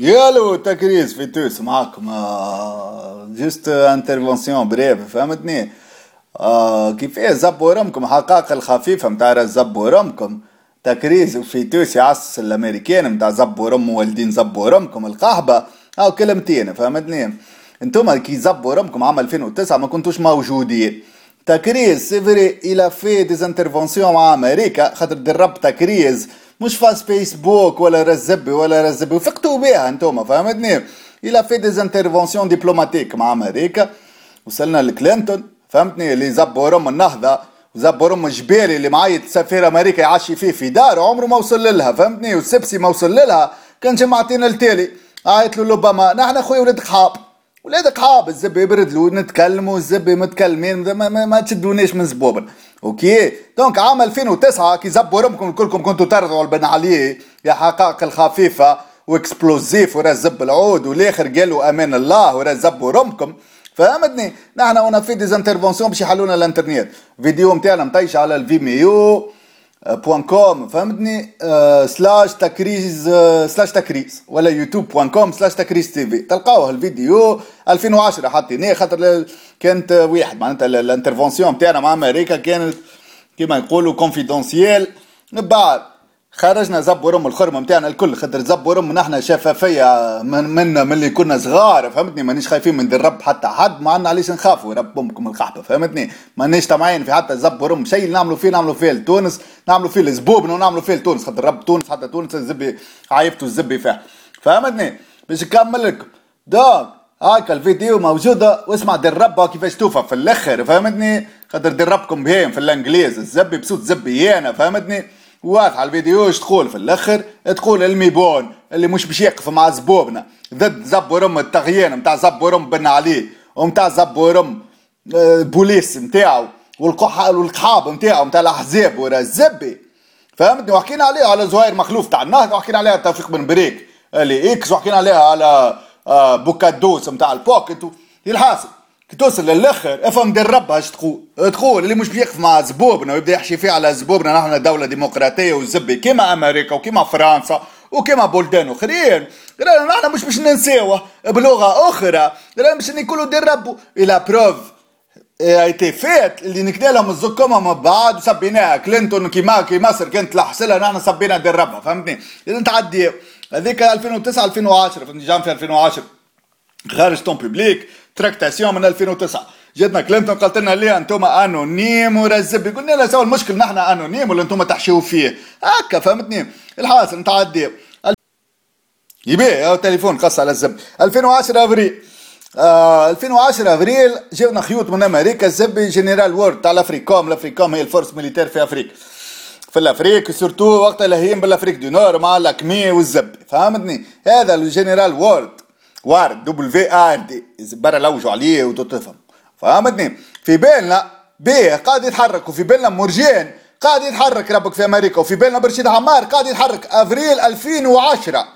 آلو تكريز في تونس معاكم juste intervention brève فهمتني آه كيفاه زبوا رمكم حقائق الخفيفة متاع زبوا رمكم تكريز في تونس يعصص الامريكان متاع زبوا رم والدين زبوا رمكم القحبة أو كلمتين فهمتني أنتم كي زبوا رمكم عام 2009 ما كنتوش موجودين تكريز c'est vrai elle a fait des interventions مع أمريكا خاطر درب تكريز مش فاس فيسبوك ولا رزبي ولا رزبي وفقتوا بها أنتم فهمتني؟ إلى في ديزانترفونسيون دبلوماتيك مع أمريكا. وصلنا لكلينتون فهمتني؟ اللي زبوا رم النهضة وزبوا رم جبالي اللي معيط سفير أمريكا يعشي فيه في داره عمره ما وصل لها فهمتني؟ والسبسي ما وصل لها كان جمعتين التالي. عيط له لوباما نحن خويا ولاد خاب ولادك حاب الزب يبرد نتكلموا الزب متكلمين ما, ما, ما تشدونيش من زبوبنا أوكي؟ دونك عام 2009 كي زبوا رمكم كلكم كنتوا ترضعوا البن عليه يا حقائق الخفيفة وإكسبلوزيف ورا زب العود والآخر قالوا أمان الله ورا زبوا رمكم. فهمتني؟ نحن هنا في ديزانترفونسيون باش يحلونا الإنترنت. فيديو نتاعنا مطيش على الفيميو. بوان كوم فهمتني سلاش تكريز سلاش تكريز ولا يوتيوب بوان كوم سلاش تكريز تي في تلقاوه الفيديو 2010 حاطينيه خاطر كانت واحد معناتها ال intervention تاعنا مع أمريكا كانت كيما يقولوا confidentielle بعد خرجنا زب ورم الخرمة نتاعنا الكل خاطر زب ورم نحنا شفافية من منا من اللي كنا صغار فهمتني؟ مانيش خايفين من الرب حتى حد ما عندنا علاش نخافوا رب امكم القحبة فهمتني؟ مانيش طمعين في حتى زب ورم شيء نعملوا فيه نعملوا فيه لتونس نعملوا فيه لزبوبنا ونعملوا فيه لتونس خاطر رب تونس حتى تونس الزبي عيبتوا الزبي فيها. فهمتني؟ باش نكمل لكم دونك هاك الفيديو موجودة واسمع دربها كيفاش توفى في الأخر فهمتني؟ خاطر دربكم بهيم في الإنجليز الزبي بصوت زبي أنا فهمتني؟ واضحة الفيديو تقول في الأخر؟ تقول الميبون اللي مش باش يقف مع زبوبنا. ضد زب ورم التغيين نتاع زب ورم بن عليه ومتاع زب ورم بوليس نتاعو والقحاب نتاعو نتاع الأحزاب ورا الزبي. فهمتني؟ وحكينا عليه على زهير مخلوف تاع النهضه وحكينا عليها توفيق بن بريك اللي إكس وحكينا عليها على بوكادوس نتاع البوكيت الحاصل كي توصل للآخر. أفهم دربها اش تقول؟ تقول اللي مش بيقف مع زبوبنا ويبدأ يحكي فيه على زبوبنا. نحن دولة ديمقراطية وزبي كيما أمريكا وكيما فرنسا وكيما بلدان آخرين. نحن مش باش ننساوه بلغة أخرى. مش نقولوا دربوا إلى بروف ايتي فات. اللي نكنا لهم الزكومة من بعد وسبيناها. كلينتون كيما كي مصر كانت لحسلها نحن سبينا دربها فهمتني؟ إذا تعدي هذيك 2009 2010 في النظام في 2010 خارج تون بوبليك تراكتاسيون من 2009 جاتنا كلينتون قالت لنا ليه أنتم انونيم ورزب قلنا لها سوا المشكل نحن انونيم ولا أنتم تحشيو فيه هكا فهمتني الحاصل نتعدي يبيع تليفون قص على الزب 2010 افريل آه 2010 افريل جاونا خيوط من أمريكا الزبي جنرال وورد تاع الافريكوم الافريكوم هي الفورس ميليتير في افريقيا في الافريق سورتو وقت لهيم بالافريق دو نور مع لاكمي والزبي فهمتني هذا الجنرال وورد وارد دبل في آر دي. برا لوجوا عليه وتفهم فهمتني؟ في بالنا بيه قاعد يتحرك وفي بالنا مرجان قاعد يتحرك ربك في أمريكا وفي بالنا برشيد عمار قاعد يتحرك أفريل 2010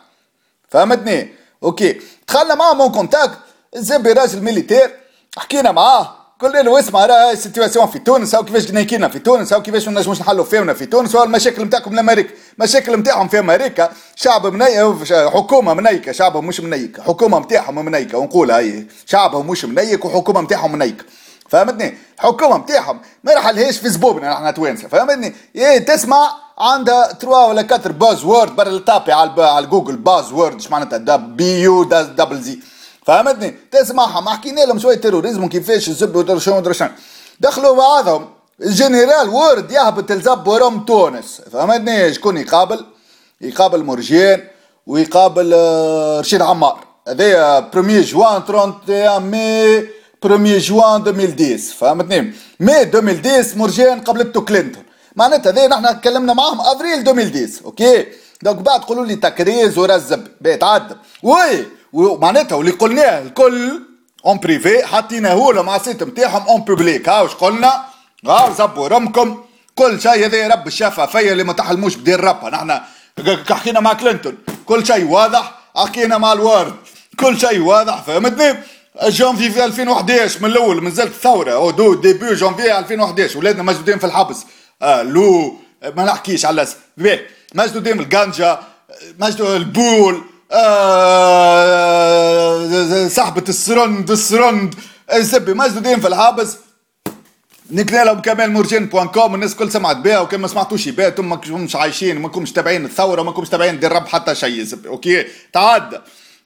فهمتني؟ OK. دخلنا معاه en contact الزبي راجل militaire. حكينا معاه. قلنا له اسمع راه ال situation في تونس أو كيفاش ناكينا في تونس أو كيفاش ما نجموش نحلوا فينا في تونس والمشاكل نتاعكم لامريكا المشاكل نتاعهم في أمريكا شعب مني حكومة منيكة شعبهم مش منيك حكومة نتاعهم منيكة ونقولها هي شعبهم مش منيك وحكومة نتاعهم منيكه فهمتني؟ الحكومة نتاعهم ما راح لهاش في زبوبنا إحنا توانسة فهمتني؟ إيه تسمع عندها تروا ولا كاتر باز وورد برا تابي على على جوجل باز وورد إيش معناتها بي يو دبل زي فهمتني؟ تسمعها ما حكينا لهم شوية تيروريزم وكيفاش الزب ودرشان ودرشان دخلوا بعضهم. الجنرال وورد يهبط الزب ورم تونس. فهمتني؟ شكون يقابل يقابل مرجان ويقابل رشيد عمار. هذايا بروميي جوان 31 مي بروميي جوان 2010 فهمتني؟ مي 2010 مرجان قابلته كلينتون. معناتها هذا نحن تكلمنا معاهم أفريل 2010 OK؟ donc بعد تقولوا لي تكريز ورزب. بيتعدى oui! ومعناتها واللي قلناه الكل en privé حطيناه له مع ال site نتاعهم en public ها واش قلنا؟ ها زبوا رمكم. كل شيء هذا رب الشفافيه اللي ما تحلموش بدير ربها نحن حكينا مع كلينتون. كل شيء واضح. حكينا مع الوارد. كل شيء واضح فهمتني؟ جانفي في 2011 من الأول من زلت الثوره أو دو ديبي جانفي 2011 ولادنا مسدودين في الحبس. آه لو ما نحكيش على مجدودين الجانجا مجدو البول. آه سحبة السرند السرند الزبي مسدودين في الحابس. نقرا لهم كمان مورجين بوان كوم الناس كل سمعت بها وكان ما سمعتوش بها أنتم ماكمش عايشين ما كنتش تابعين الثورة ما كنتش تابعين دير رب حتى شيء أوكي؟ تعدى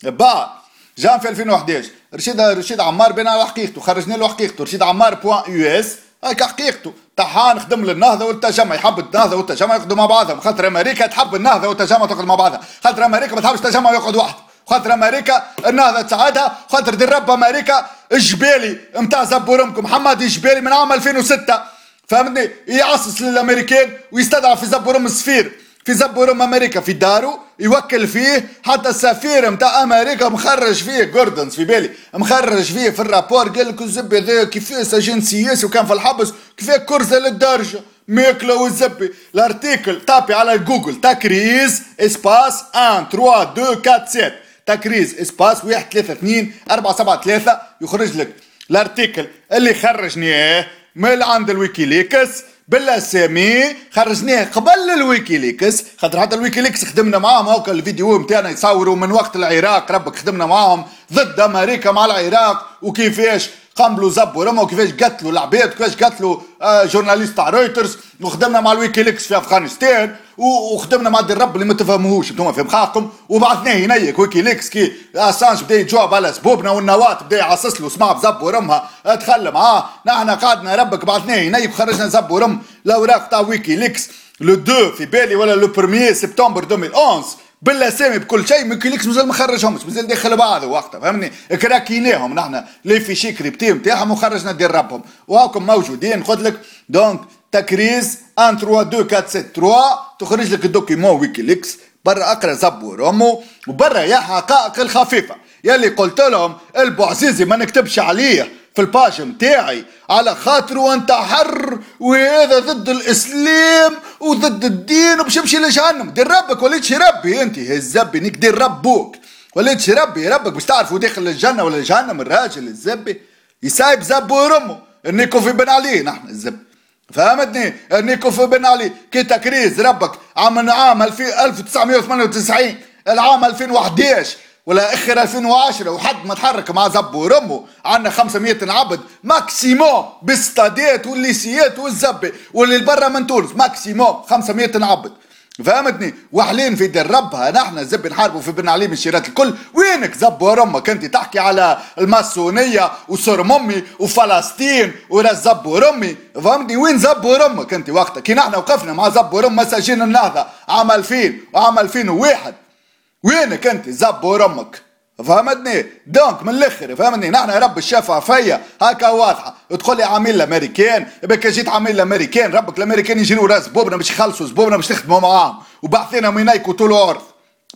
با جان في 2011 رشيد رشيد عمار بين على حقيقته خرجنا له حقيقته. رشيد عمار point US. هاك حقيقته طحان خدم للنهضة والتجمع. يحب النهضة والتجمع يقعدوا مع بعضهم. خاطر أمريكا تحب النهضة والتجمع تقعد مع بعضها. خاطر أمريكا ما تحبش التجمع يقعد وحده خاطر أمريكا النهضة تساعدها. خاطر دير رب أمريكا الجبالي نتاع زبورمكم محمد الجبالي من عام 2006 فهمتني؟ يعصص للأمريكان ويستدعى في زبورم السفير في زبورم أمريكا في دارو يوكل فيه حتى السفير نتاع أمريكا مخرج فيه جوردنز في بالي مخرج فيه في الرابور قال لك الزبي هذا كيفاه سجين سياسي وكان في الحبس كيفاه كرزه للدرجه ماكله والزبي. الأرتيكل تابي على جوجل تكريز إسباس 1 3 2 4 7 تكريز إسباس 1 3 2 4 7 3 يخرج لك. الأرتيكل اللي خرجني من عند الويكيليكس بالأسامي خرجناه قبل الويكيليكس. خاطر حتى الويكيليكس خدمنا معاهم. هاكا الفيديو نتاعنا يصوروا من وقت العراق. ربك خدمنا معاهم ضد أمريكا مع العراق. وكيفاش؟ قنبلوا زبوا رموا وكيفاش قتلوا العباد وكيفاش قتلوا آه journalistes تاع رويترز وخدمنا مع الويكيليكس في أفغانستان وخدمنا مع الرب اللي ما تفهموهوش أنتم في مخاخكم وبعثناه ينيك ويكيليكس كي اسانج بدأ يجاوب على سبوبنا والنواة بدأ يعصص له سمع بزب ورمها دخل معاه. نحن قعدنا ربك بعثناه ينيك وخرجنا زب ورم الاوراق تاع ويكيليكس لو 2 في بالي ولا لو 1 سبتمبر 2011 بالاسامي بكل شيء من كليكس مازال ما خرجهمش مازال داخل بعضه وقتها فهمني؟ كراكيناهم نحن لي في شي كريبتي نتاعهم وخرجنا دير ربهم. وهاكم موجودين قلت لك دونك تكريز 1 3 2 4 7 3 تخرج لك الدوكيمون ويكيليكس برا أقرأ زبو رامو وبرا يا حقائق الخفيفة. يلي قلت لهم البوعزيزي ما نكتبش عليه. في الباج متاعي على خاطر انت حر وهذا ضد الإسلام وضد الدين وباش يمشي لجهنم. دير ربك وليتش ربي أنت. هزبي نيك دير ربوك. وليتش ربي ربك باش تعرفوا داخل الجنة ولا جهنم الراجل الزبي يسايب زب ورمه النيكو في بن علي نحن الزب. فهمتني؟ النيكو في بن علي. كي تكريز ربك عام عام 1998 العام 2011 ولا آخر 2010 وحد ما تحرك مع زب ورمه عندنا 500 عبد maximum بالستاديات والليسيات والزبي واللي برا من تونس. maximum 500 عبد فهمتني؟ وحلين في دربها نحن زب نحاربوا في بن علي من الشيرات الكل. وينك زب ورمك انت تحكي على الماسونية وسر ممي وفلسطين وراس زب ورمي. فهمتني؟ وين زب ورمك انت وقتها. كي نحن وقفنا مع زب ورم مساجين النهضة. عام 2000 وعام 2001 وينك انت؟ زب ورمك. فهمتني؟ donc من الآخر فهمتني؟ نحن رب الشفافيه هكا واضحة. تقول لي عامل الامريكان بك جيت عامل الامريكان ربك الأمريكان يجينوا راس بوبنا باش يخلصوا زبوبنا باش نخدموا معاهم. وبعثينا مينايكو طول الأرض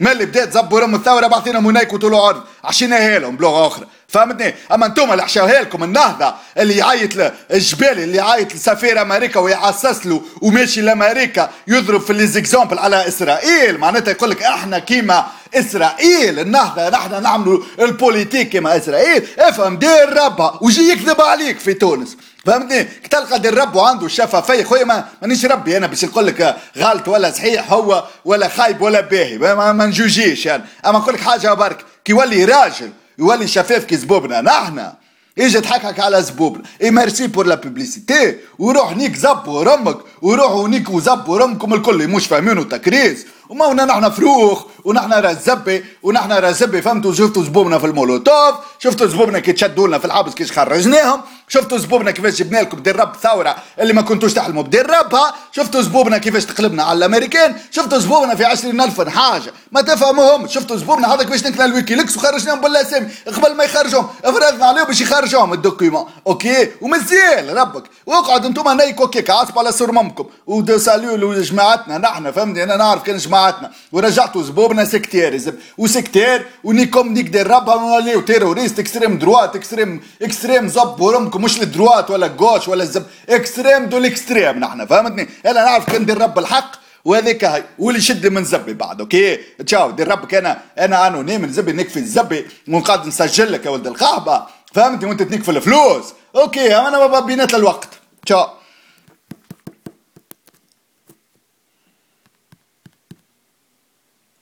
من اللي بدات زبوا رم الثورة بعثينا مينايكو طول الأرض عشيناها لهم بلغة أخرى. فهمتني؟ أما أنتم اللي حشاوها لكم النهضة اللي يعيط الجبال اللي يعيط لسفير أمريكا ويعسس له وماشي لأمريكا يضرب في les exemples على إسرائيل. معناتها يقول لك إحنا كيما إسرائيل. النهضه نحن نعملوا ال politique كيما إسرائيل. إفهم دير ربها ويجي يكذب عليك في تونس. فهمتني؟ تلقى دير رب وعنده الشفافيه خويا ما مانيش ربي أنا باش نقول لك غلط ولا صحيح هو ولا خايب ولا باهي. ما, نجوجيش يعني. أما نقول لك حاجة برك. كي يولي راجل يولي شفاف كي زبوبنا. نحن. أجي تحكك على زبوبنا. إي merci pour la publicité وروح نيك زب ورمك. وروحوا نيك وزب ورمكم الكل. مش فاهمينه تكريز وما هنا نحن فروخ ونحن رزبي ونحن رزبي فهمتوا؟ شفتوا زبوبنا في المولوتوف شفتوا زبوبنا كي تشدوا لنا في الحبس كيش خرجناهم شفتوا زبوبنا كيفاش جبنا لكم رب ثورة اللي ما كنتوش تحلموا ربها شفتوا زبوبنا كيفاش تقلبنا على الأمريكان شفتوا زبوبنا في 20000 حاجة ما تفهموهم شفتوا زبوبنا هذا كيفاش نكنا الويكيليكس وخرجناهم بالاسامي قبل ما يخرجهم فرضنا عليهم باش يخرجوهم الدوكيومون. أوكي؟ ومزيان ربك واقعد أنتم نيكو كيك عصب على سرممكم ودو ساليو لجماعتنا نحن فهمني أنا نعرف كان جماعتنا ورجعتوا زبوبنا سكتير وسكتير ونيكم نيك دير ربها ونوليو تيروريست اكستريم دروات اكستريم اكستريم زب ورمكم مش الدروات ولا الجوش ولا الزب اكستريم دول اكستريم نحن فهمتني أنا نعرف كان دير رب الحق وهذيك هاي واللي يشد من زبي بعد أوكي تشاو دير ربك أنا أنا انونيم زبي نكفي الزبي ونقعد نسجل لك يا ولد القحبه فهمتني وانت تنيك في الفلوس أوكي أنا بينات الوقت تشاو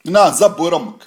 نا زب ورمك